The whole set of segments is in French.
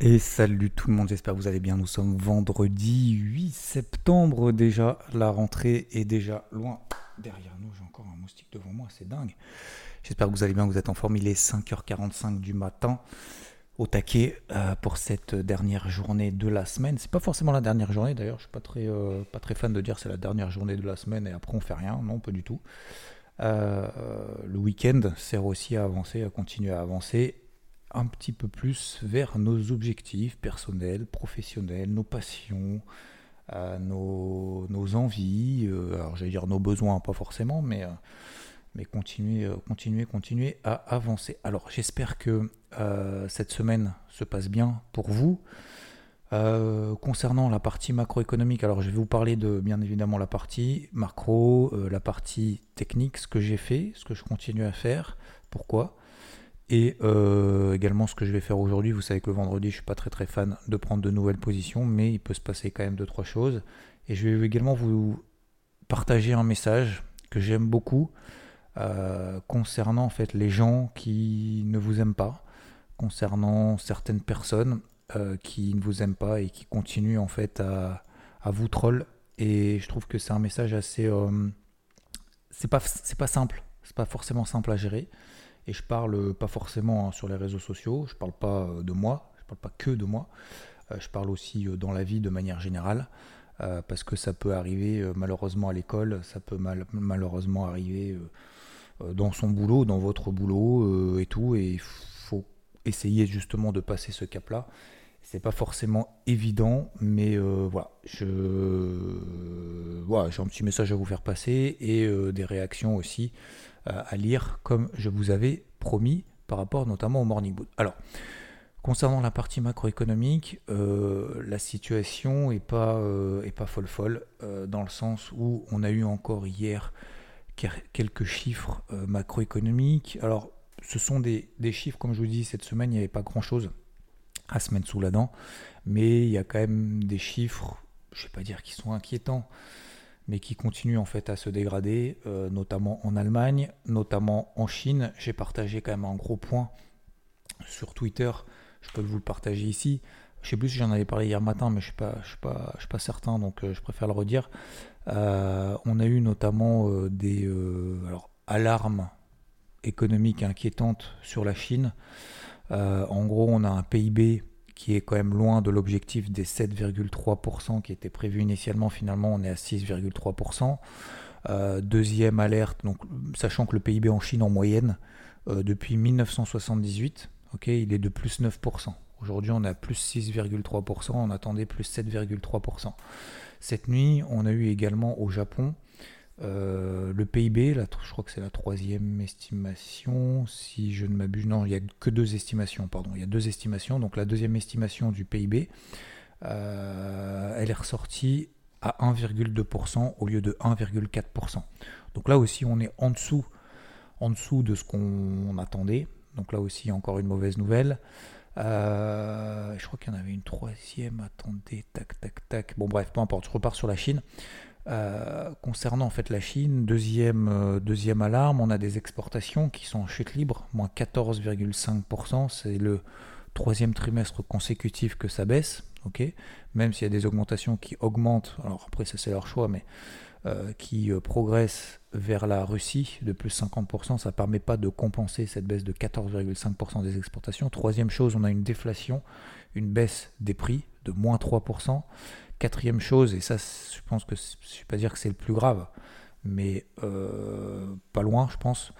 Et salut tout le monde, j'espère que vous allez bien. Nous sommes vendredi 8 septembre déjà. La rentrée est déjà loin derrière nous. J'ai encore un moustique devant moi, c'est dingue. J'espère que vous allez bien, que vous êtes en forme. Il est 5h45 du matin au taquet euh, pour cette dernière journée de la semaine. C'est pas forcément la dernière journée d'ailleurs. Je suis pas très, euh, pas très fan de dire c'est la dernière journée de la semaine et après on fait rien. Non, pas du tout. Euh, le week-end sert aussi à avancer, à continuer à avancer un petit peu plus vers nos objectifs personnels, professionnels, nos passions, euh, nos, envies, euh, alors j'allais dire nos besoins, pas forcément, mais, euh, mais continuer, continuer, continuer à avancer. Alors j'espère que cette semaine se passe bien pour vous. concernant la partie macroéconomique, alors je vais vous parler de bien évidemment la partie macro, la partie technique, ce que j'ai fait, ce que je continue à faire, pourquoi? Et euh, également ce que je vais faire aujourd'hui, vous savez que le vendredi je suis pas très très fan de prendre de nouvelles positions, mais il peut se passer quand même deux trois choses. Et je vais également vous partager un message que j'aime beaucoup euh, concernant en fait les gens qui ne vous aiment pas, concernant certaines personnes euh, qui ne vous aiment pas et qui continuent en fait à, à vous troll. Et je trouve que c'est un message assez, c'est pas c'est pas simple, c'est pas forcément simple à gérer. Et je parle pas forcément hein, sur les réseaux sociaux, je parle pas euh, de moi, je parle pas que de moi, euh, je parle aussi euh, dans la vie de manière générale, parce que ça peut arriver malheureusement à l'école, ça peut malheureusement arriver dans son boulot, dans votre boulot et tout, et il faut essayer justement de passer ce cap-là. C'est pas forcément évident, mais voilà, je voilà, j'ai un petit message à vous faire passer et des réactions aussi à lire comme je vous avais promis par rapport notamment au Morning Boot. Alors, concernant la partie macroéconomique, euh, la situation n'est pas, euh, est pas folle folle, euh, dans le sens où on a eu encore hier quelques chiffres macroéconomiques. Alors, ce sont des, des, chiffres, comme je vous dis, cette semaine, il n'y avait pas grand-chose à se mettre sous la dent, mais il y a quand même des chiffres, je ne vais pas dire qui sont inquiétants, mais qui continue en fait à se dégrader, euh, notamment en Allemagne, notamment en Chine. J'ai partagé quand même un gros point sur Twitter, je peux vous le partager ici. Je sais plus si j'en avais parlé hier matin, mais je ne suis, suis, suis, pas certain, donc euh, je préfère le redire. Euh, on a eu notamment des alarmes économiques inquiétantes sur la Chine. en gros, on a un PIB qui est quand même loin de l'objectif des 7,3% qui était prévu initialement. Finalement, on est à 6,3%. Euh, deuxième alerte, donc, sachant que le PIB en Chine en moyenne, euh, depuis 1978, ok, il est de plus 9%. Aujourd'hui, on à plus 6,3%, on attendait plus 7,3%. Cette nuit, on a eu également au Japon euh, le PIB, là, je crois que c'est la troisième estimation, si je ne m'abuse, non, il n'y a que deux estimations, pardon, il y a deux estimations, donc la deuxième estimation du PIB, euh, elle est ressortie à 1,2% au lieu de 1,4%. Donc là aussi, on est en dessous, en dessous de ce qu'on attendait, donc là aussi, encore une mauvaise nouvelle. Euh, je crois qu'il y en avait une troisième, attendez, tac, tac, tac, bon bref, peu importe, je repars sur la Chine. Euh, concernant en fait la Chine, deuxième, euh, deuxième alarme, on a des exportations qui sont en chute libre, moins 14,5%. C'est le troisième trimestre consécutif que ça baisse, même s'il y a des augmentations qui augmentent, alors après ça c'est leur choix, mais euh, qui progressent vers la Russie de plus 50%, ça ne permet pas de compenser cette baisse de 14,5% des exportations. Troisième chose, on a une déflation, une baisse des prix de moins 3%. Quatrième chose, et ça, je pense que je ne pas dire que c'est le plus grave, mais euh, pas loin, je pense,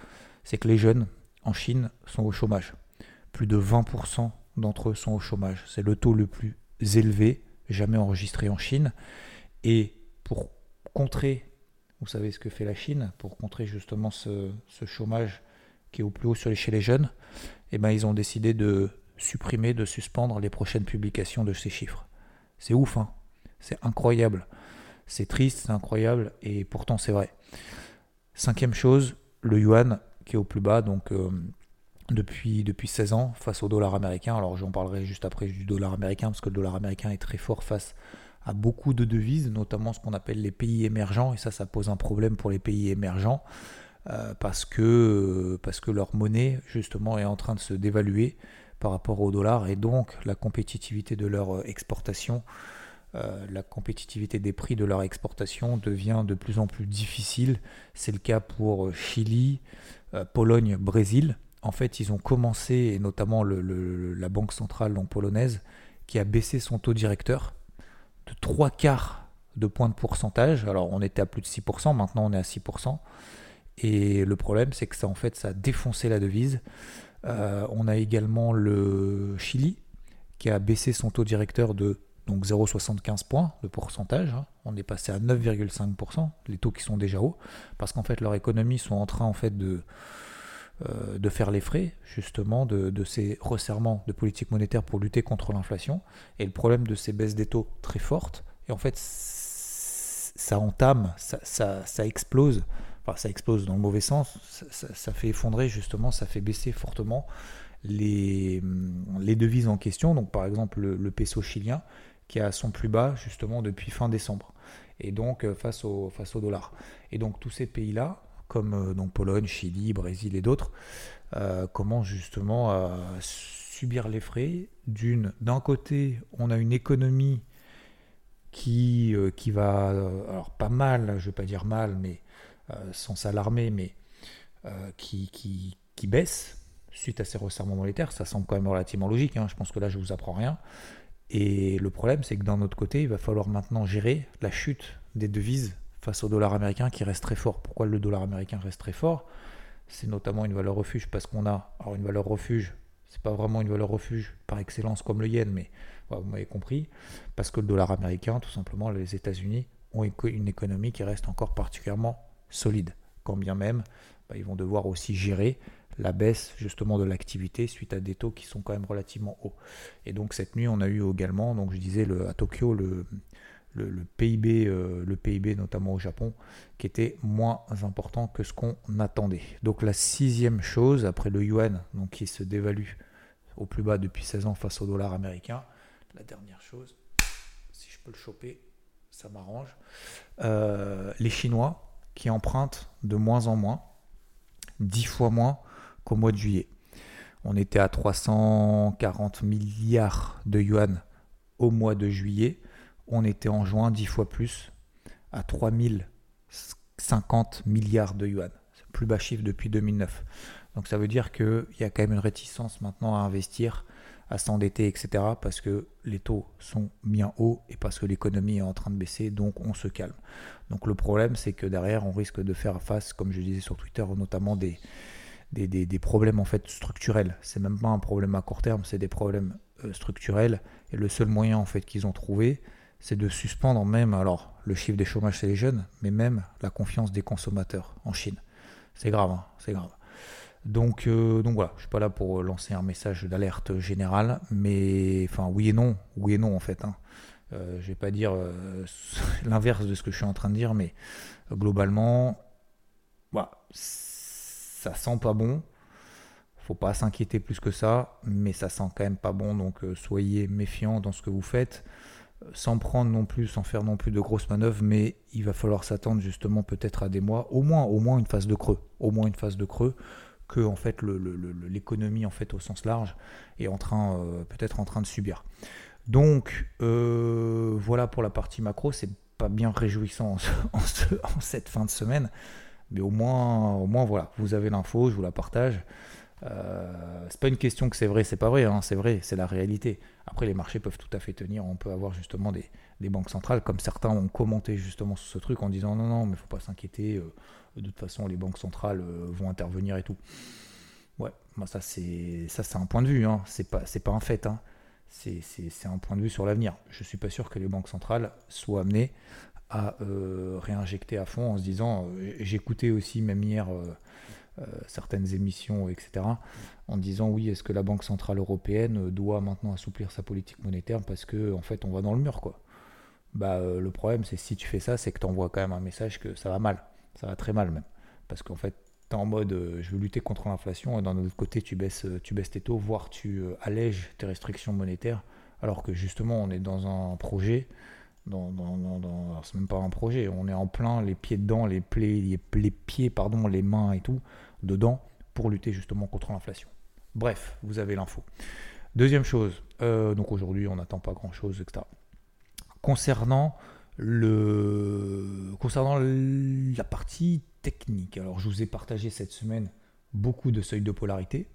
c'est que les jeunes en Chine sont au chômage. Plus de 20% d'entre eux sont au chômage. C'est le taux le plus élevé jamais enregistré en Chine. Et pour contrer, vous savez ce que fait la Chine, pour contrer justement ce, chômage qui est au plus haut sur les, chez les jeunes, eh ben, ils ont décidé de supprimer, de suspendre les prochaines publications de ces chiffres. C'est ouf, hein c'est incroyable. C'est triste, c'est incroyable, et pourtant c'est vrai. Cinquième chose, le yuan qui est au plus bas, donc euh, depuis, depuis 16 ans, face au dollar américain. Alors j'en parlerai juste après du dollar américain, parce que le dollar américain est très fort face à beaucoup de devises, notamment ce qu'on appelle les pays émergents, et ça, ça pose un problème pour les pays émergents. Euh, parce, que, parce que leur monnaie justement est en train de se dévaluer par rapport au dollar et donc la compétitivité de leur exportation, la compétitivité des prix de leur exportation devient de plus en plus difficile. C'est le cas pour Chili, Pologne, Brésil. En fait, ils ont commencé, et notamment la banque centrale polonaise, qui a baissé son taux directeur de 3 quarts de points de pourcentage. Alors on était à plus de 6%, maintenant on est à 6%. Et le problème, c'est que ça, en fait, ça a défoncé la devise. Euh, on a également le Chili qui a baissé son taux directeur de donc 0,75 points de pourcentage. Hein. On est passé à 9,5%, les taux qui sont déjà hauts, parce qu'en fait leurs économies sont en train en fait de, euh, faire les frais justement de, ces resserrements de politique monétaire pour lutter contre l'inflation. Et le problème de ces baisses des taux très fortes, et en fait ça entame, ça, explose ça explose dans le mauvais sens, ça, fait effondrer justement, ça fait baisser fortement les, les devises en question. Donc par exemple le, peso chilien qui est à son plus bas justement depuis fin décembre. Et donc euh, face au, dollar. Et donc tous ces pays-là, comme euh, donc Pologne, Chili, Brésil et d'autres, euh, commencent justement à subir les frais. D'une, d'un côté, on a une économie qui, va, alors pas mal, je ne vais pas dire mal, mais sans s'alarmer, mais qui baisse suite à ces resserrements monétaires. Ça semble quand même relativement logique. Hein. Je pense que là, je ne vous apprends rien. Et le problème, c'est que d'un autre côté, il va falloir maintenant gérer la chute des devises face au dollar américain qui reste très fort. Pourquoi le dollar américain reste très fort? C'est notamment une valeur refuge parce qu'on a alors une valeur refuge. C'est pas vraiment une valeur refuge par excellence comme le yen, mais vous m'avez compris. Parce que le dollar américain, tout simplement, les États-Unis ont une économie qui reste encore particulièrement solide, quand bien même bah, ils vont devoir aussi gérer la baisse justement de l'activité suite à des taux qui sont quand même relativement hauts. Et donc cette nuit, on a eu également, donc je disais à Tokyo, le, PIB, euh, le PIB notamment au Japon, qui était moins important que ce qu'on attendait. Donc la sixième chose, après le yuan, donc qui se dévalue au plus bas depuis 16 ans face au dollar américain, la dernière chose, si je peux le choper, ça m'arrange, euh, les Chinois qui empruntent de moins en moins, 10 fois moins qu'au mois de juillet. On était à 340 milliards de yuan au mois de juillet. On était en juin 10 fois plus à 3050 milliards de yuan. C'est le plus bas chiffre depuis 2009. Donc ça veut dire qu'il y a quand même une réticence maintenant à investir à s'endetter, etc. Parce que les taux sont bien hauts et parce que l'économie est en train de baisser, donc on se calme. Donc le problème, c'est que derrière, on risque de faire face, comme je disais sur Twitter, notamment des, des, des, problèmes en fait structurels. C'est même pas un problème à court terme, c'est des problèmes euh, structurels. Et le seul moyen en fait qu'ils ont trouvé, c'est de suspendre même alors le chiffre des chômages chez les jeunes, mais même la confiance des consommateurs en Chine. C'est grave, hein, c'est grave. Donc, euh, donc voilà, je suis pas là pour lancer un message d'alerte générale, mais enfin oui et non, oui et non en fait. Hein. Euh, je vais pas dire euh, l'inverse de ce que je suis en train de dire, mais globalement, voilà, ça sent pas bon. Faut pas s'inquiéter plus que ça, mais ça sent quand même pas bon, donc soyez méfiants dans ce que vous faites, sans prendre non plus, sans faire non plus de grosses manœuvres, mais il va falloir s'attendre justement peut-être à des mois, au moins, au moins une phase de creux, au moins une phase de creux que en fait l'économie en fait au sens large est en train euh, peut-être en train de subir. Donc euh, voilà pour la partie macro, c'est pas bien réjouissant en, cette fin de semaine, mais au moins au moins voilà, vous avez l'info, je vous la partage. Euh, c'est pas une question que c'est vrai, c'est pas vrai, hein, c'est vrai, c'est la réalité. Après, les marchés peuvent tout à fait tenir. On peut avoir justement des, banques centrales, comme certains ont commenté justement sur ce truc en disant non, non, mais faut pas s'inquiéter de toute façon les banques centrales euh, vont intervenir et tout. Ouais, moi ça c'est ça c'est un point de vue, hein. c'est pas c'est pas un fait, hein. c'est un point de vue sur l'avenir. Je suis pas sûr que les banques centrales soient amenées à euh, réinjecter à fond en se disant, euh, j'écoutais aussi même hier certaines émissions, etc., en disant oui, est-ce que la Banque Centrale Européenne doit maintenant assouplir sa politique monétaire parce que en fait on va dans le mur quoi. Bah le problème c'est si tu fais ça, c'est que tu envoies quand même un message que ça va mal. Ça va très mal même. Parce qu'en fait, tu en mode euh, je veux lutter contre l'inflation et d'un autre côté, tu baisses, euh, tes taux, voire tu euh, allèges tes restrictions monétaires. Alors que justement, on est dans un projet. C'est même pas un projet, on est en plein les pieds dedans, les, les, les pieds, pardon, les mains et tout, dedans, pour lutter justement contre l'inflation. Bref, vous avez l'info. Deuxième chose, euh, donc aujourd'hui on n'attend pas grand-chose, etc. Concernant, concernant la partie technique, alors je vous ai partagé cette semaine beaucoup de seuils de polarité.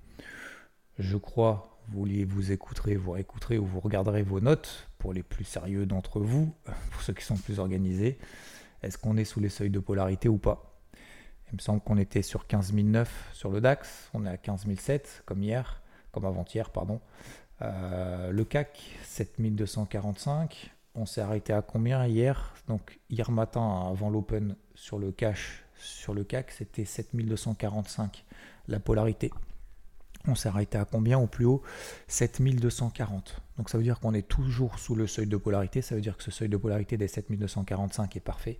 Je crois, vous vous écouterez, vous réécouterez ou vous regarderez vos notes pour les plus sérieux d'entre vous, pour ceux qui sont plus organisés. Est-ce qu'on est sous les seuils de polarité ou pas? Il me semble qu'on était sur 15009 sur le DAX, on est à 15007 comme hier, comme avant-hier, pardon. Euh, le CAC 7245, on s'est arrêté à combien hier? Donc hier matin avant l'open sur le cash sur le CAC, c'était 7245 la polarité. On s'est arrêté à combien au plus haut? 7240. Donc ça veut dire qu'on est toujours sous le seuil de polarité. Ça veut dire que ce seuil de polarité des 7245 est parfait.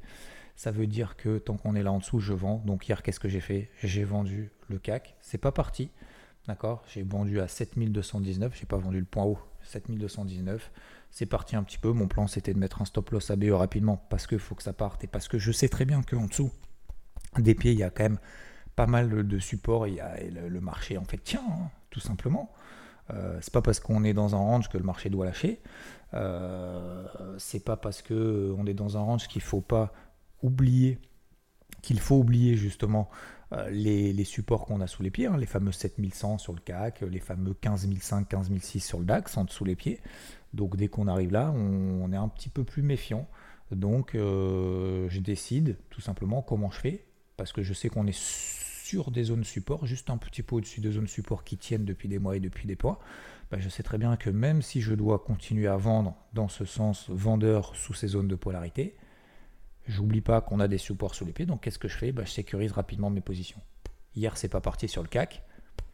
Ça veut dire que tant qu'on est là en dessous, je vends. Donc hier, qu'est-ce que j'ai fait? J'ai vendu le CAC. C'est pas parti. D'accord? J'ai vendu à 7219. J'ai pas vendu le point haut. 7219. C'est parti un petit peu. Mon plan, c'était de mettre un stop loss ABE rapidement parce qu'il faut que ça parte et parce que je sais très bien qu'en dessous des pieds, il y a quand même pas mal de supports et, le, marché en fait tient, hein, tout simplement. Euh, c'est pas parce qu'on est dans un range que le marché doit lâcher. Euh, c'est pas parce que on est dans un range qu'il faut pas oublier qu'il faut oublier justement euh, les, supports qu'on a sous les pieds, hein, les fameux 7100 sur le CAC, les fameux 15005, 15006 sur le DAX en dessous les pieds. Donc dès qu'on arrive là, on, est un petit peu plus méfiant. Donc je décide tout simplement comment je fais, parce que je sais qu'on est sur des zones support, juste un petit peu au-dessus des zones support qui tiennent depuis des mois et depuis des mois, bah, je sais très bien que même si je dois continuer à vendre dans ce sens vendeur sous ces zones de polarité, j'oublie pas qu'on a des supports sous les pieds, donc qu'est-ce que je fais? Bah, Je sécurise rapidement mes positions. Hier, c'est pas parti sur le CAC,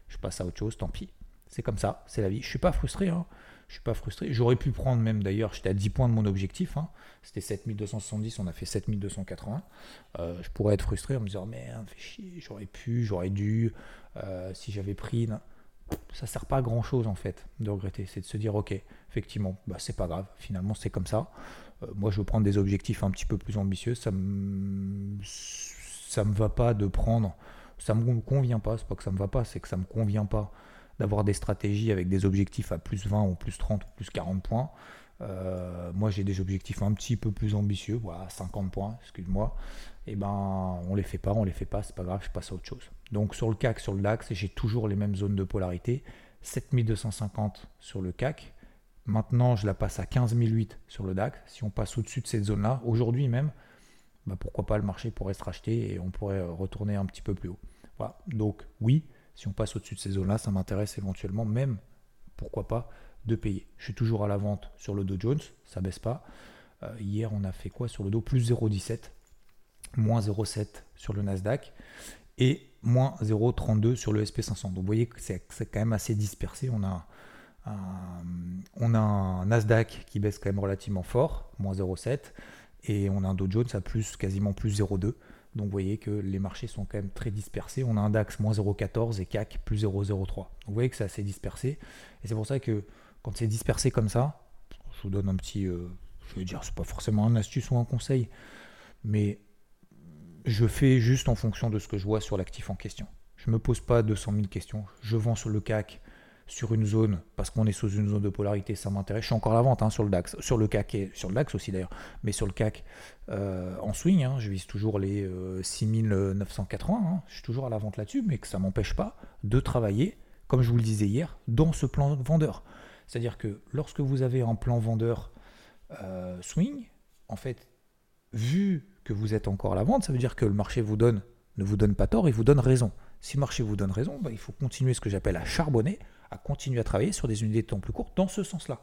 je passe à autre chose, tant pis. C'est comme ça, c'est la vie. Je suis pas frustré, hein. Je suis pas frustré. J'aurais pu prendre même d'ailleurs, j'étais à 10 points de mon objectif. Hein. C'était 7270, on a fait 7280. Euh, je pourrais être frustré en me disant, merde, fais chier, j'aurais pu, j'aurais dû, euh, si j'avais pris. Ça Ça sert pas à grand chose en fait de regretter. C'est de se dire, ok, effectivement, bah, c'est pas grave, finalement c'est comme ça. Euh, moi je veux prendre des objectifs un petit peu plus ambitieux. Ça me, ça me va pas de prendre. Ça me convient pas, c'est pas que ça me va pas, c'est que ça me convient pas d'avoir des stratégies avec des objectifs à plus 20 ou plus 30 ou plus 40 points. Euh, moi, j'ai des objectifs un petit peu plus ambitieux, voilà, 50 points, excuse-moi. Et eh ben, on les fait pas, on les fait pas, c'est pas grave, je passe à autre chose. Donc, sur le CAC, sur le DAX, j'ai toujours les mêmes zones de polarité. 7250 sur le CAC. Maintenant, je la passe à 15008 sur le DAX. Si on passe au-dessus de cette zone-là, aujourd'hui même, bah, pourquoi pas le marché pourrait se racheter et on pourrait retourner un petit peu plus haut. Voilà. Donc, oui, si on passe au-dessus de ces zones-là, ça m'intéresse éventuellement même, pourquoi pas, de payer. Je suis toujours à la vente sur le Dow Jones, ça baisse pas. Euh, hier, on a fait quoi sur le Dow? Plus 0,17, moins 0,7 sur le Nasdaq et moins 0,32 sur le SP500. Donc vous voyez que c'est quand même assez dispersé. On a, un, Nasdaq qui baisse quand même relativement fort, moins 0,7, et on a un Dow Jones à plus, quasiment plus 0,2. Donc vous voyez que les marchés sont quand même très dispersés. On a un DAX moins 0,14 et CAC plus 0,03. Donc vous voyez que c'est assez dispersé. Et c'est pour ça que quand c'est dispersé comme ça, je vous donne un petit, euh, je vais dire, c'est pas forcément un astuce ou un conseil, mais je fais juste en fonction de ce que je vois sur l'actif en question. Je ne me pose pas 200 000 questions. Je vends sur le CAC sur une zone, parce qu'on est sous une zone de polarité, ça m'intéresse. Je suis encore à la vente hein, sur le DAX, sur le CAC et sur le DAX aussi d'ailleurs, mais sur le CAC euh, en swing, hein, je vise toujours les 6980, euh, hein. je suis toujours à la vente là-dessus, mais que ça ne m'empêche pas de travailler, comme je vous le disais hier, dans ce plan vendeur. C'est-à-dire que lorsque vous avez un plan vendeur euh, swing, en fait, vu que vous êtes encore à la vente, ça veut dire que le marché vous donne, ne vous donne pas tort, il vous donne raison. Si le marché vous donne raison, bah, il faut continuer ce que j'appelle à charbonner, à continuer à travailler sur des unités de temps plus courtes dans ce sens-là,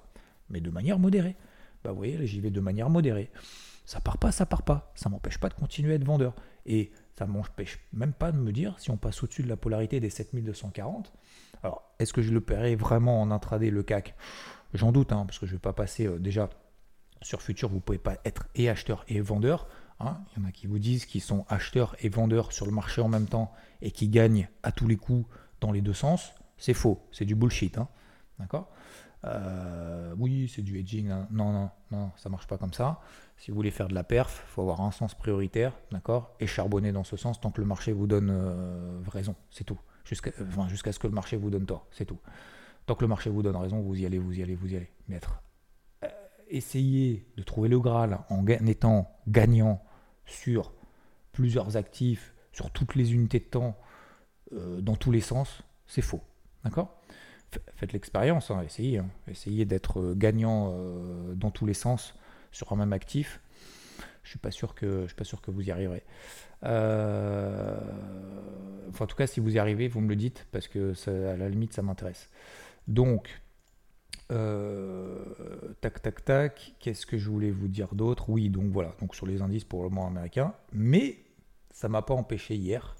mais de manière modérée. Bah, vous voyez, j'y vais de manière modérée. Ça part pas, ça part pas. Ça m'empêche pas de continuer à être vendeur. Et ça m'empêche même pas de me dire, si on passe au-dessus de la polarité des 7240, alors est-ce que je le paierai vraiment en intraday le CAC J'en doute, hein, parce que je ne vais pas passer euh, déjà sur futur, vous ne pouvez pas être et acheteur et vendeur. Hein. Il y en a qui vous disent qu'ils sont acheteurs et vendeurs sur le marché en même temps et qui gagnent à tous les coups dans les deux sens. C'est faux, c'est du bullshit. Hein. D'accord? Euh, Oui, c'est du hedging. Hein. Non, non, non, ça marche pas comme ça. Si vous voulez faire de la perf, il faut avoir un sens prioritaire, d'accord? Et charbonner dans ce sens tant que le marché vous donne euh, raison. C'est tout. jusqu'à enfin, jusqu'à ce que le marché vous donne tort, c'est tout. Tant que le marché vous donne raison, vous y allez, vous y allez, vous y allez. Mais être, euh, essayez de trouver le Graal en étant gagnant sur plusieurs actifs, sur toutes les unités de temps, euh, dans tous les sens, c'est faux. D'accord Faites l'expérience, hein, essayez. Hein. essayez d'être euh, gagnant euh, dans tous les sens sur un même actif. Je suis suis pas sûr que vous y arriverez. Enfin, en tout cas, si vous y arrivez, vous me le dites parce que à la limite, ça m'intéresse. Donc, tac, tac, tac. Qu'est-ce que je voulais vous dire d'autre? Oui, donc voilà. Donc sur les indices pour le moment américain, mais ça m'a pas empêché hier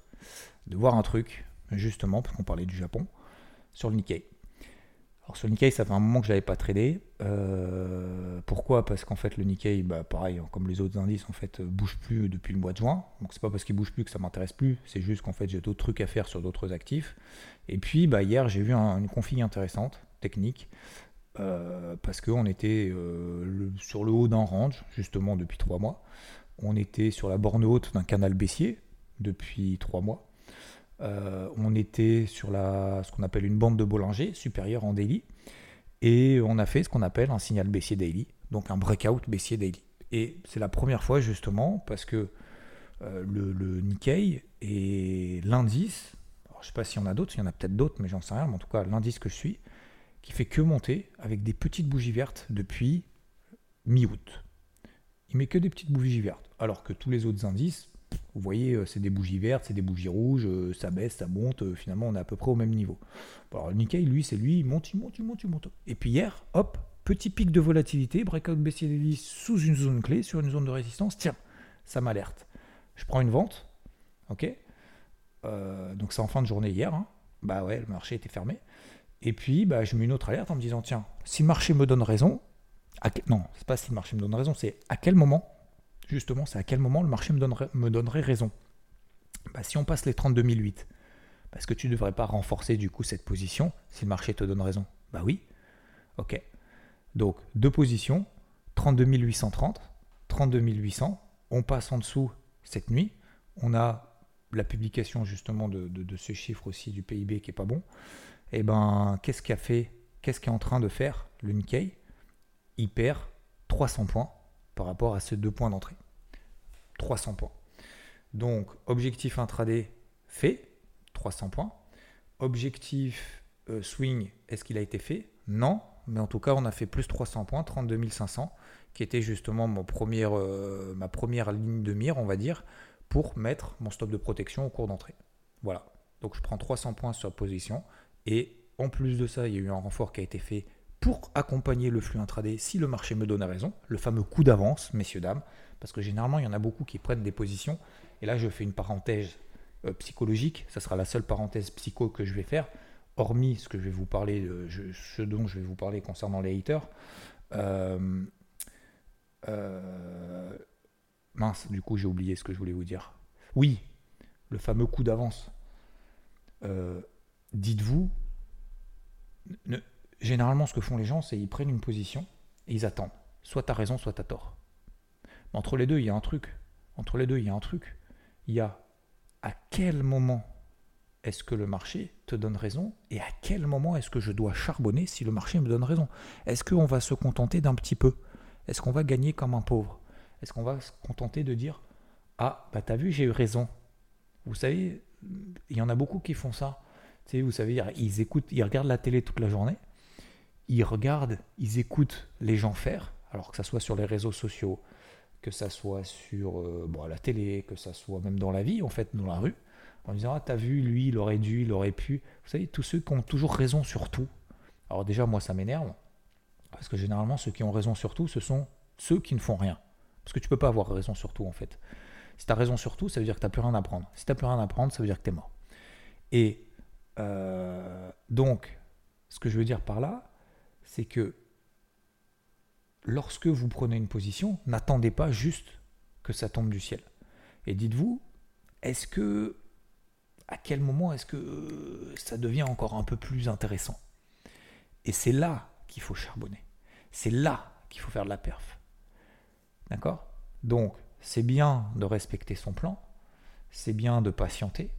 de voir un truc, justement, parce qu'on parlait du Japon, sur le Nikkei. Alors sur le Nikkei, ça fait un moment que je n'avais pas tradé. Euh, pourquoi? Parce qu'en fait le Nikkei, bah, pareil, hein, comme les autres indices, en fait, bouge plus depuis le mois de juin. Donc c'est pas parce qu'il bouge plus que ça m'intéresse plus. C'est juste qu'en fait j'ai d'autres trucs à faire sur d'autres actifs. Et puis bah, hier j'ai vu une config intéressante, technique, euh, parce qu'on était euh, sur le haut d'un range, justement depuis trois mois. On était sur la borne haute d'un canal baissier depuis trois mois. Euh, on était sur ce qu'on appelle une bande de Bollinger supérieure en daily. Et on a fait ce qu'on appelle un signal baissier daily, donc un breakout baissier daily. Et c'est la première fois justement parce que euh, le, Nikkei et l'indice, je ne sais pas s'il y en a d'autres, il y en a peut-être d'autres, mais j'en sais rien, mais en tout cas l'indice que je suis, qui fait que monter avec des petites bougies vertes depuis mi-août. Il met que des petites bougies vertes, alors que tous les autres indices, vous voyez, euh, c'est des bougies vertes, c'est des bougies rouges, euh, ça baisse, ça monte, euh, finalement on est à peu près au même niveau. alors le Nikkei, lui, c'est lui, il monte, il monte, il monte, il monte. Et puis hier, hop, petit pic de volatilité, breakout baissier des sous une zone clé, sur une zone de résistance, tiens, ça m'alerte. Je prends une vente, ok Donc c'est en fin de journée hier, hein. bah ouais, le marché était fermé. Et puis bah, je mets une autre alerte en me disant, tiens, si le marché me donne raison, à... non, c'est pas si le marché me donne raison, c'est à quel moment justement, c'est à quel moment le marché me donnerait, raison. Bah, si on passe les 32 parce que tu ne devrais pas renforcer du coup cette position si le marché te donne raison Bah oui. Ok. Donc deux positions, 32 830, 32 800. On passe en dessous cette nuit. On a la publication justement de, ce chiffre aussi du PIB qui est pas bon. Et eh ben qu'est-ce qu'a fait, qu'est-ce qu'est en train de faire le Nikkei? Il perd 300 points par rapport à ces deux points d'entrée. 300 points. Donc, objectif intraday fait, 300 points. Objectif euh, swing, est-ce qu'il a été fait? Non, mais en tout cas, on a fait plus 300 points, 32 500, qui était justement euh, ma première ligne de mire, on va dire, pour mettre mon stop de protection au cours d'entrée. Voilà. Donc, je prends 300 points sur position. Et en plus de ça, il y a eu un renfort qui a été fait pour accompagner le flux intraday si le marché me donne raison, le fameux coup d'avance, messieurs, dames, parce que généralement, il y en a beaucoup qui prennent des positions, et là, je fais une parenthèse euh, psychologique, ça sera la seule parenthèse psycho que je vais faire, hormis ce que je vais vous parler, ce dont je vais vous parler concernant les haters. Euh, euh, mince, du coup, j'ai oublié ce que je voulais vous dire. Oui, le fameux coup d'avance. Dites-vous, généralement, ce que font les gens, c'est ils prennent une position et ils attendent. Soit tu as raison, soit tu as tort. Mais entre les deux, il y a un truc. Entre les deux, il y a un truc. Il y a à quel moment est-ce que le marché te donne raison et à quel moment est-ce que je dois charbonner si le marché me donne raison? Est-ce qu'on va se contenter d'un petit peu? Est-ce qu'on va gagner comme un pauvre? Est-ce qu'on va se contenter de dire Ah, bah t'as vu, j'ai eu raison Vous savez, il y en a beaucoup qui font ça. Vous savez, ils écoutent, ils regardent la télé toute la journée ils regardent, ils écoutent les gens faire, alors que ça soit sur les réseaux sociaux, que ça soit sur euh, bon, à la télé, que ça soit même dans la vie, en fait, dans la rue, en disant Ah, t'as vu, lui, il aurait dû, il aurait pu. Vous savez, tous ceux qui ont toujours raison sur tout. Alors, déjà, moi, ça m'énerve, parce que généralement, ceux qui ont raison sur tout, ce sont ceux qui ne font rien. Parce que tu peux pas avoir raison sur tout, en fait. Si tu as raison sur tout, ça veut dire que tu n'as plus rien à apprendre. Si tu n'as plus rien à apprendre, ça veut dire que tu es mort. Et euh, donc, ce que je veux dire par là, c'est que lorsque vous prenez une position, n'attendez pas juste que ça tombe du ciel. Et dites-vous, est-ce que, à quel moment est-ce que ça devient encore un peu plus intéressant? Et c'est là qu'il faut charbonner. C'est là qu'il faut faire de la perf. D'accord? Donc, c'est bien de respecter son plan, c'est bien de patienter,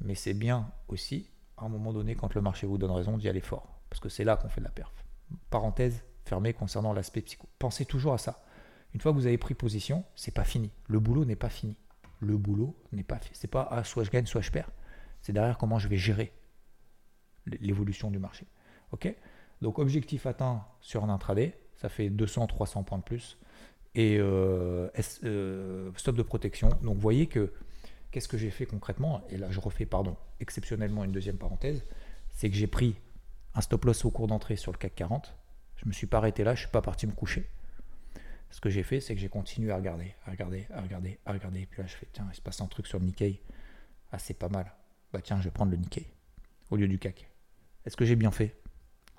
mais c'est bien aussi à un moment donné, quand le marché vous donne raison, d'y aller fort. Parce que c'est là qu'on fait de la perf. Parenthèse fermée concernant l'aspect psycho. Pensez toujours à ça. Une fois que vous avez pris position, c'est pas fini. Le boulot n'est pas fini. Le boulot n'est pas fait. C'est pas ah, soit je gagne, soit je perds. C'est derrière comment je vais gérer l'évolution du marché. Ok? Donc objectif atteint sur un intraday, ça fait 200-300 points de plus. Et euh, euh, stop de protection. Donc vous voyez que qu'est-ce que j'ai fait concrètement? Et là je refais, pardon, exceptionnellement une deuxième parenthèse. C'est que j'ai pris un stop loss au cours d'entrée sur le CAC 40. Je me suis pas arrêté là, je suis pas parti me coucher. Ce que j'ai fait, c'est que j'ai continué à regarder, à regarder, à regarder, à regarder. Et puis là, je fais, tiens, il se passe un truc sur le Nikkei. Ah, c'est pas mal. Bah tiens, je vais prendre le Nikkei au lieu du CAC. Est-ce que j'ai bien fait?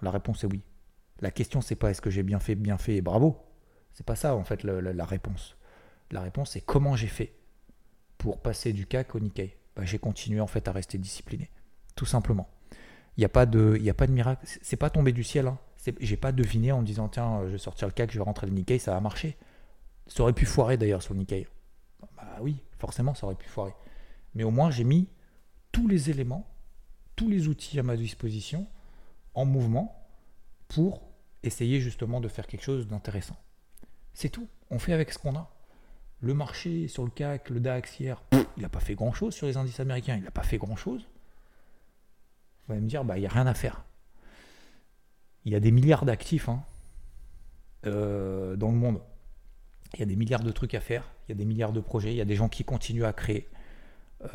La réponse est oui. La question, c'est pas est-ce que j'ai bien fait, bien fait et bravo. C'est pas ça, en fait, la, réponse. La réponse, c'est comment j'ai fait pour passer du CAC au Nikkei. Bah, j'ai continué, en fait, à rester discipliné. Tout simplement. Il n'y a, pas de, y a pas de miracle. C'est pas tombé du ciel. Hein. J'ai pas deviné en me disant tiens, je vais sortir le CAC, je vais rentrer le Nikkei, ça va marcher. Ça aurait pu foirer d'ailleurs sur le Nikkei. Bah oui, forcément, ça aurait pu foirer. Mais au moins, j'ai mis tous les éléments, tous les outils à ma disposition en mouvement pour essayer justement de faire quelque chose d'intéressant. C'est tout. On fait avec ce qu'on a. Le marché sur le CAC, le DAX hier, il n'a pas fait grand-chose sur les indices américains, il n'a pas fait grand-chose. Me dire, bah, il n'y a rien à faire il y a des milliards d'actifs hein, euh, dans le monde. Il y a des milliards de trucs à faire, il y a des milliards de projets, il y a des gens qui continuent à créer.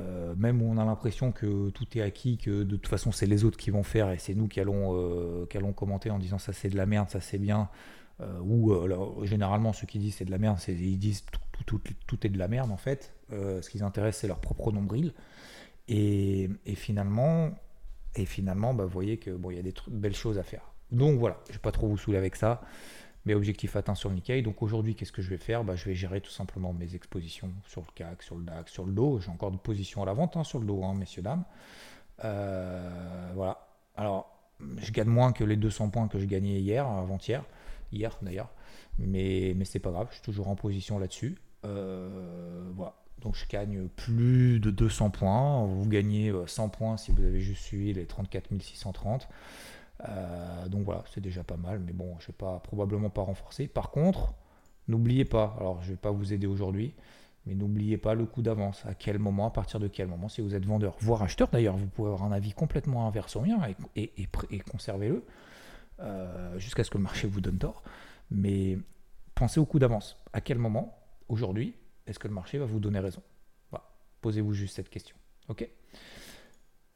Euh, même où on a l'impression que tout est acquis, que de toute façon c'est les autres qui vont faire et c'est nous qui allons, euh, qui allons commenter en disant ça c'est de la merde, ça c'est bien. ou généralement ceux qui disent c'est de la merde, ils disent tout, tout, est de la merde en fait. ce qui les intéresse c'est leur propre nombril. Et finalement, et finalement bah, vous voyez que bon, il y a des belles choses à faire. Donc voilà, je ne vais pas trop vous saouler avec ça. Mais objectif atteint sur Nikkei. Donc aujourd'hui, qu'est-ce que je vais faire? Bah, Je vais gérer tout simplement mes expositions sur le CAC, sur le DAX, sur le dos. J'ai encore de positions à la vente hein, sur le dos, hein, messieurs, dames. Euh, voilà. Alors, je gagne moins que les 200 points que je gagnais hier, avant-hier. Hier d'ailleurs. Mais, mais c'est pas grave, je suis toujours en position là-dessus. Euh, voilà. Donc je gagne plus de 200 points. Vous gagnez 100 euh, points si vous avez juste suivi les 34 630. Euh, donc voilà, c'est déjà pas mal, mais bon, je ne vais pas, probablement pas renforcer. Par contre, n'oubliez pas, alors je ne vais pas vous aider aujourd'hui, mais n'oubliez pas le coup d'avance. À quel moment, à partir de quel moment, si vous êtes vendeur, voire acheteur d'ailleurs, vous pouvez avoir un avis complètement inverse au mien et, et, conservez-le euh, jusqu'à ce que le marché vous donne tort. Mais pensez au coup d'avance. À quel moment, aujourd'hui, est-ce que le marché va vous donner raison? Posez-vous juste cette question. Ok?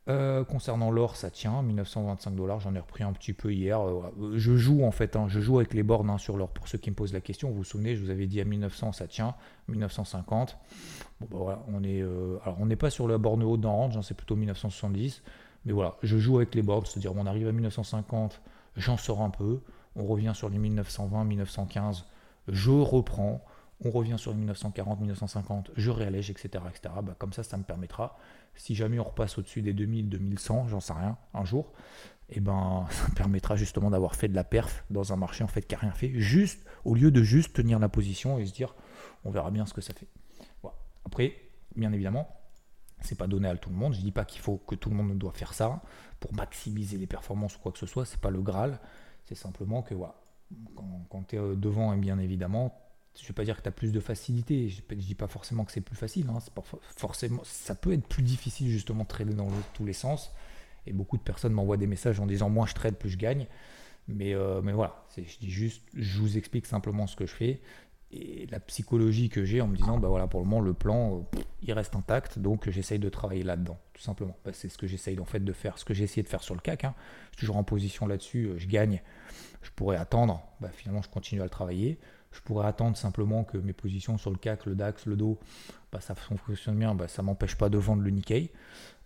Euh, concernant l'or, ça tient, 1925 dollars, j'en ai repris un petit peu hier. Euh, je joue en fait, hein, je joue avec les bornes hein, sur l'or. Pour ceux qui me posent la question, vous vous souvenez, je vous avais dit à 1900 ça tient, 1950. Bon bah voilà, on est, euh, alors on n'est pas sur la borne haute dans hein, c'est plutôt 1970. Mais voilà, je joue avec les bornes, c'est-à-dire on arrive à 1950, j'en sors un peu, on revient sur les 1920, 1915, je reprends, on revient sur les 1940, 1950, je réallège, etc. etc. Bah, comme ça, ça me permettra si jamais on repasse au-dessus des 2000, 2100, j'en sais rien, un jour, et eh ben, ça permettra justement d'avoir fait de la perf dans un marché en fait qui n'a rien fait, juste au lieu de juste tenir la position et se dire on verra bien ce que ça fait. Après, bien évidemment, c'est pas donné à tout le monde. Je dis pas qu'il faut que tout le monde doit faire ça pour maximiser les performances ou quoi que ce soit. C'est pas le Graal. C'est simplement que voilà, quand, quand tu es euh, devant, et bien évidemment, je ne vais pas dire que tu as plus de facilité, je ne dis pas forcément que c'est plus facile, hein. forcément, ça peut être plus difficile justement de trader dans tous les sens. Et beaucoup de personnes m'envoient des messages en disant moins je trade, plus je gagne. Mais, euh, voilà, je dis juste, je vous explique simplement ce que je fais et la psychologie que j'ai en me disant, bah voilà, pour le moment, le plan, euh, il reste intact, donc j'essaye de travailler là-dedans, tout simplement. Bah, c'est ce que j'essaye en fait de faire, ce que j'ai essayé de faire sur le CAC. Hein. Je suis toujours en position là-dessus, euh, je gagne, je pourrais attendre, bah, finalement, je continue à le travailler. Je pourrais attendre simplement que mes positions sur le CAC, le DAX, le DO, bah, ça fonctionne bien, bah, ça m'empêche pas de vendre le Nikkei.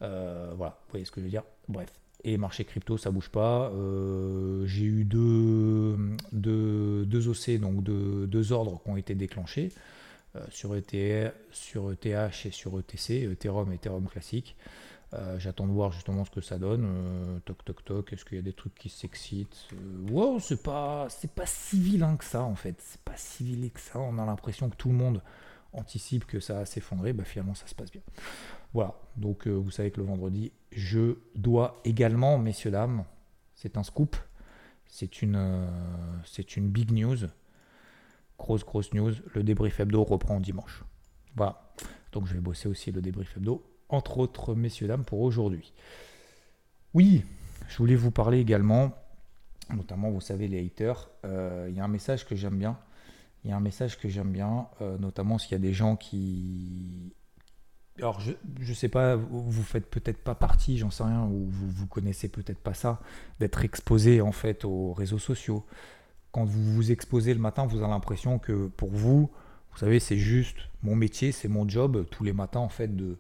Euh, voilà, vous voyez ce que je veux dire Bref. Et marché crypto, ça bouge pas. Euh, j'ai eu deux, deux, deux, OC, donc deux, deux, ordres qui ont été déclenchés euh, sur, ETH, sur ETH et sur ETC, Ethereum et Ethereum classique. Euh, j'attends de voir justement ce que ça donne. Euh, toc toc toc, est-ce qu'il y a des trucs qui s'excitent? Euh, Wow, c'est pas, pas si vilain que ça en fait. C'est pas si vilain que ça. On a l'impression que tout le monde anticipe que ça va s'effondrer, bah, finalement ça se passe bien. Voilà, donc vous savez que le vendredi, je dois également, messieurs, dames, c'est un scoop, c'est une, une big news, grosse, grosse news, le débrief hebdo reprend dimanche. Voilà, donc je vais bosser aussi le débrief hebdo, entre autres, messieurs, dames, pour aujourd'hui. Oui, je voulais vous parler également, notamment, vous savez, les haters. Euh, il y a un message que j'aime bien. Il y a un message que j'aime bien, euh, notamment s'il y a des gens qui. Alors, je ne sais pas, vous faites peut-être pas partie, j'en sais rien, ou vous, vous connaissez peut-être pas ça, d'être exposé en fait aux réseaux sociaux. Quand vous vous exposez le matin, vous avez l'impression que pour vous, vous savez, c'est juste mon métier, c'est mon job tous les matins en fait de,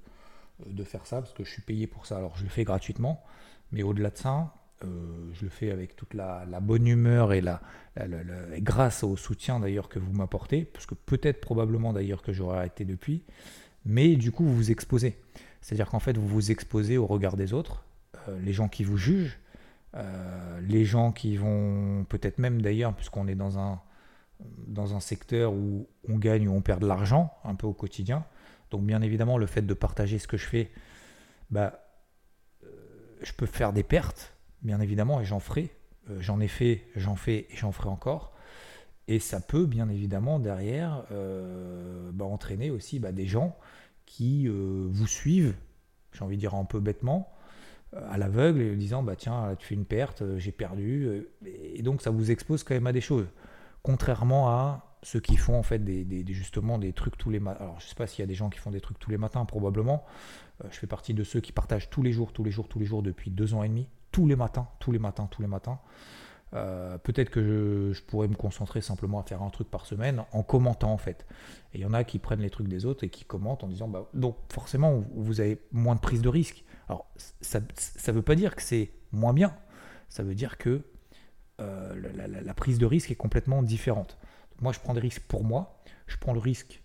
de faire ça, parce que je suis payé pour ça. Alors, je le fais gratuitement. Mais au-delà de ça, euh, je le fais avec toute la, bonne humeur et la, grâce au soutien d'ailleurs que vous m'apportez, parce que peut-être probablement d'ailleurs que j'aurais arrêté depuis, mais du coup vous vous exposez. C'est-à-dire qu'en fait vous vous exposez au regard des autres, euh, les gens qui vous jugent, euh, les gens qui vont peut-être même d'ailleurs, puisqu'on est dans un, dans un secteur où on gagne ou on perd de l'argent un peu au quotidien. Donc bien évidemment le fait de partager ce que je fais, bah, je peux faire des pertes, bien évidemment, et j'en ferai. Euh, j'en ai fait, j'en fais et j'en ferai encore. Et ça peut, bien évidemment, derrière, euh, bah, entraîner aussi bah, des gens qui euh, vous suivent, j'ai envie de dire un peu bêtement, à l'aveugle, disant bah tiens, tu fais une perte, j'ai perdu. et donc ça vous expose quand même à des choses. Contrairement à ceux qui font en fait des, justement des trucs tous les matins. Alors je sais pas s'il y a des gens qui font des trucs tous les matins, probablement. Euh, je fais partie de ceux qui partagent tous les jours, tous les jours, tous les jours depuis deux ans et demi, tous les matins, tous les matins, tous les matins. Euh, peut-être que je, pourrais me concentrer simplement à faire un truc par semaine en commentant en fait. Et il y en a qui prennent les trucs des autres et qui commentent en disant bah, donc forcément vous avez moins de prise de risque. Alors ça ne veut pas dire que c'est moins bien, ça veut dire que euh, la, prise de risque est complètement différente. Moi je prends des risques pour moi, je prends le risque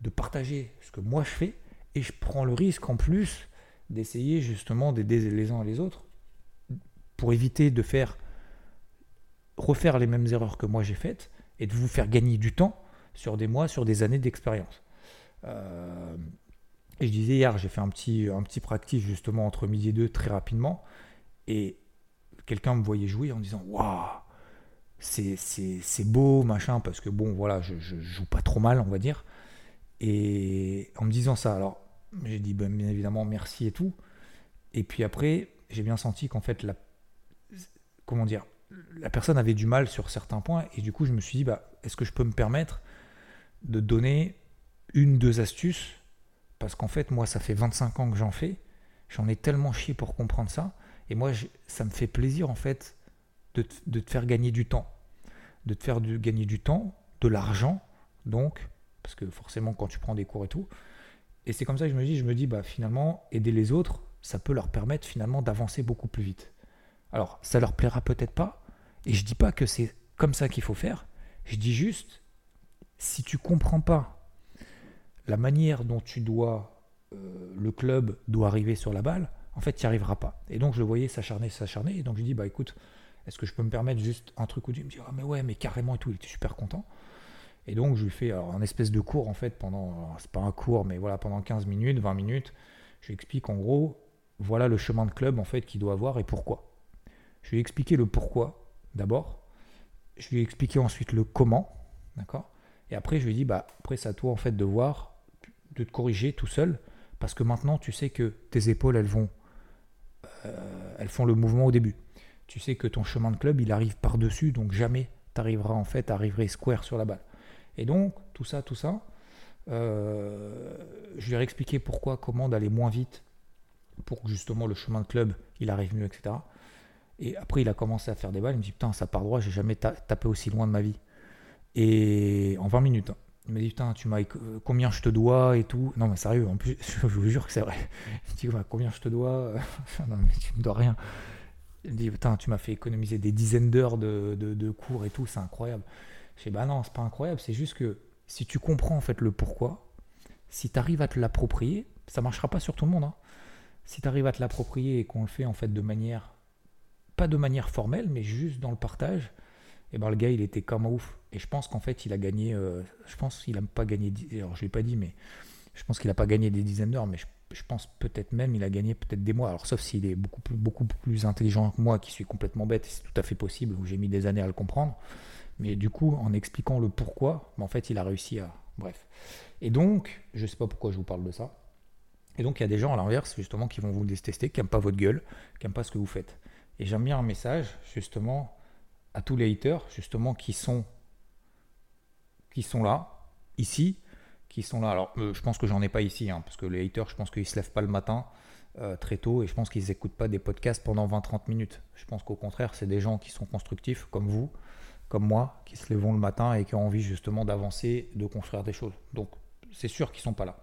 de partager ce que moi je fais. Et je prends le risque en plus d'essayer justement d'aider les uns et les autres pour éviter de faire refaire les mêmes erreurs que moi j'ai faites et de vous faire gagner du temps sur des mois, sur des années d'expérience. Euh, et je disais hier, j'ai fait un petit, un petit practice justement entre midi et deux très rapidement. Et quelqu'un me voyait jouer en disant Waouh, c'est beau, machin, parce que bon, voilà, je, joue pas trop mal, on va dire. Et en me disant ça, alors j'ai dit ben, bien évidemment merci et tout. Et puis après, j'ai bien senti qu'en fait, la, comment dire, la personne avait du mal sur certains points. Et du coup, je me suis dit, bah, est-ce que je peux me permettre de donner une, deux astuces? Parce qu'en fait, moi, ça fait 25 ans que j'en fais. J'en ai tellement chié pour comprendre ça. Et moi, ça me fait plaisir, en fait, de, te faire gagner du temps. De te faire gagner du temps, de l'argent, donc, parce que forcément, quand tu prends des cours et tout, et c'est comme ça que je me dis, je me dis, bah finalement, aider les autres, ça peut leur permettre finalement d'avancer beaucoup plus vite. Alors, ça leur plaira peut-être pas, et je dis pas que c'est comme ça qu'il faut faire. Je dis juste, si tu comprends pas la manière dont tu dois, euh, le club doit arriver sur la balle, en fait, tu n'y arriveras pas. Et donc, je le voyais s'acharner, s'acharner, et donc je dis, bah écoute, est-ce que je peux me permettre juste un truc où tu me dis, ah mais ouais, mais carrément et tout, il était super content. Et donc, je lui fais un espèce de cours, en fait, pendant, c'est pas un cours, mais voilà, pendant 15 minutes, 20 minutes. Je lui explique en gros, voilà le chemin de club, en fait, qu'il doit avoir et pourquoi. Je lui ai expliqué le pourquoi, d'abord. Je lui ai expliqué ensuite le comment, d'accord Et après, je lui ai dit, bah, après, c'est à toi, en fait, de voir, de te corriger tout seul, parce que maintenant, tu sais que tes épaules, elles vont, euh, elles font le mouvement au début. Tu sais que ton chemin de club, il arrive par-dessus, donc jamais tu arriveras, en fait, à arriver square sur la balle. Et donc, tout ça, tout ça, euh, je lui ai expliqué pourquoi, comment d'aller moins vite pour que justement le chemin de club, il arrive mieux, etc. Et après, il a commencé à faire des balles. Il me dit Putain, ça part droit, j'ai jamais tapé aussi loin de ma vie. Et en 20 minutes. Hein. Il m'a dit Putain, tu m'as combien je te dois et tout. Non, mais sérieux, en plus, je vous jure que c'est vrai. Il me dit Combien je te dois Non, mais tu me dois rien. Putain, tu m'as fait économiser des dizaines d'heures de, cours et tout, c'est incroyable. Je dis, bah non, c'est pas incroyable, c'est juste que si tu comprends en fait le pourquoi, si tu arrives à te l'approprier, ça marchera pas sur tout le monde. Hein. Si tu arrives à te l'approprier et qu'on le fait en fait de manière, pas de manière formelle, mais juste dans le partage, et ben le gars il était comme ouf. Et je pense qu'en fait il a gagné, euh, je pense qu'il n'a pas gagné, alors je l'ai pas dit, mais je pense qu'il n'a pas gagné des dizaines d'heures, mais je, pense peut-être même il a gagné peut-être des mois. Alors sauf s'il est beaucoup plus, beaucoup plus intelligent que moi, qui suis complètement bête, c'est tout à fait possible, où j'ai mis des années à le comprendre. Mais du coup, en expliquant le pourquoi, ben, en fait il a réussi à. Bref. Et donc, je sais pas pourquoi je vous parle de ça. Et donc il y a des gens à l'inverse, justement, qui vont vous détester, qui n'aiment pas votre gueule, qui n'aiment pas ce que vous faites. Et j'aime bien un message, justement, à tous les haters, justement, qui sont, qui sont là, ici, qui sont là. Alors, euh, je pense que j'en ai pas ici, hein, parce que les haters, je pense qu'ils se lèvent pas le matin euh, très tôt, et je pense qu'ils n'écoutent pas des podcasts pendant 20-30 minutes. Je pense qu'au contraire, c'est des gens qui sont constructifs, comme vous, comme moi, qui se lèvent le matin et qui ont envie justement d'avancer, de construire des choses. Donc, c'est sûr qu'ils sont pas là.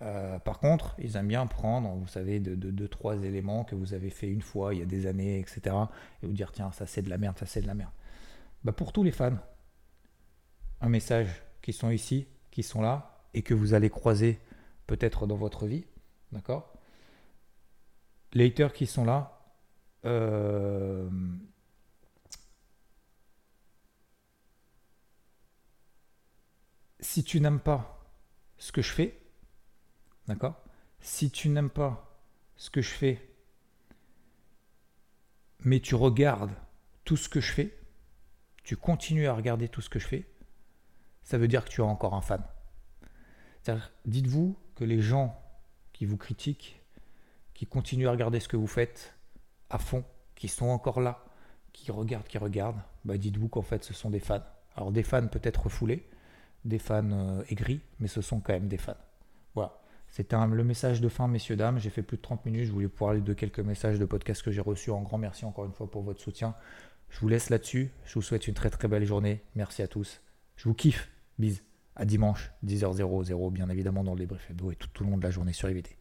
Euh, par contre, ils aiment bien prendre, vous savez, de deux, trois éléments que vous avez fait une fois, il y a des années, etc. Et vous dire, tiens, ça c'est de la merde, ça c'est de la merde. Bah, pour tous les fans, un message qui sont ici, qui sont là, et que vous allez croiser peut-être dans votre vie, d'accord? Les haters qui sont là, euh, si tu n'aimes pas ce que je fais, D'accord? Si tu n'aimes pas ce que je fais, mais tu regardes tout ce que je fais, tu continues à regarder tout ce que je fais, ça veut dire que tu as encore un fan. Dites-vous que les gens qui vous critiquent, qui continuent à regarder ce que vous faites à fond, qui sont encore là, qui regardent, qui regardent, bah dites-vous qu'en fait ce sont des fans. Alors des fans peut-être refoulés, des fans euh, aigris, mais ce sont quand même des fans. Voilà. C'était le message de fin, messieurs, dames. J'ai fait plus de 30 minutes. Je voulais parler de quelques messages de podcast que j'ai reçus. En grand merci encore une fois pour votre soutien. Je vous laisse là-dessus. Je vous souhaite une très très belle journée. Merci à tous. Je vous kiffe. Bise. À dimanche, 10h00, bien évidemment dans le débrief hebdo et tout, tout le long de la journée sur IVT.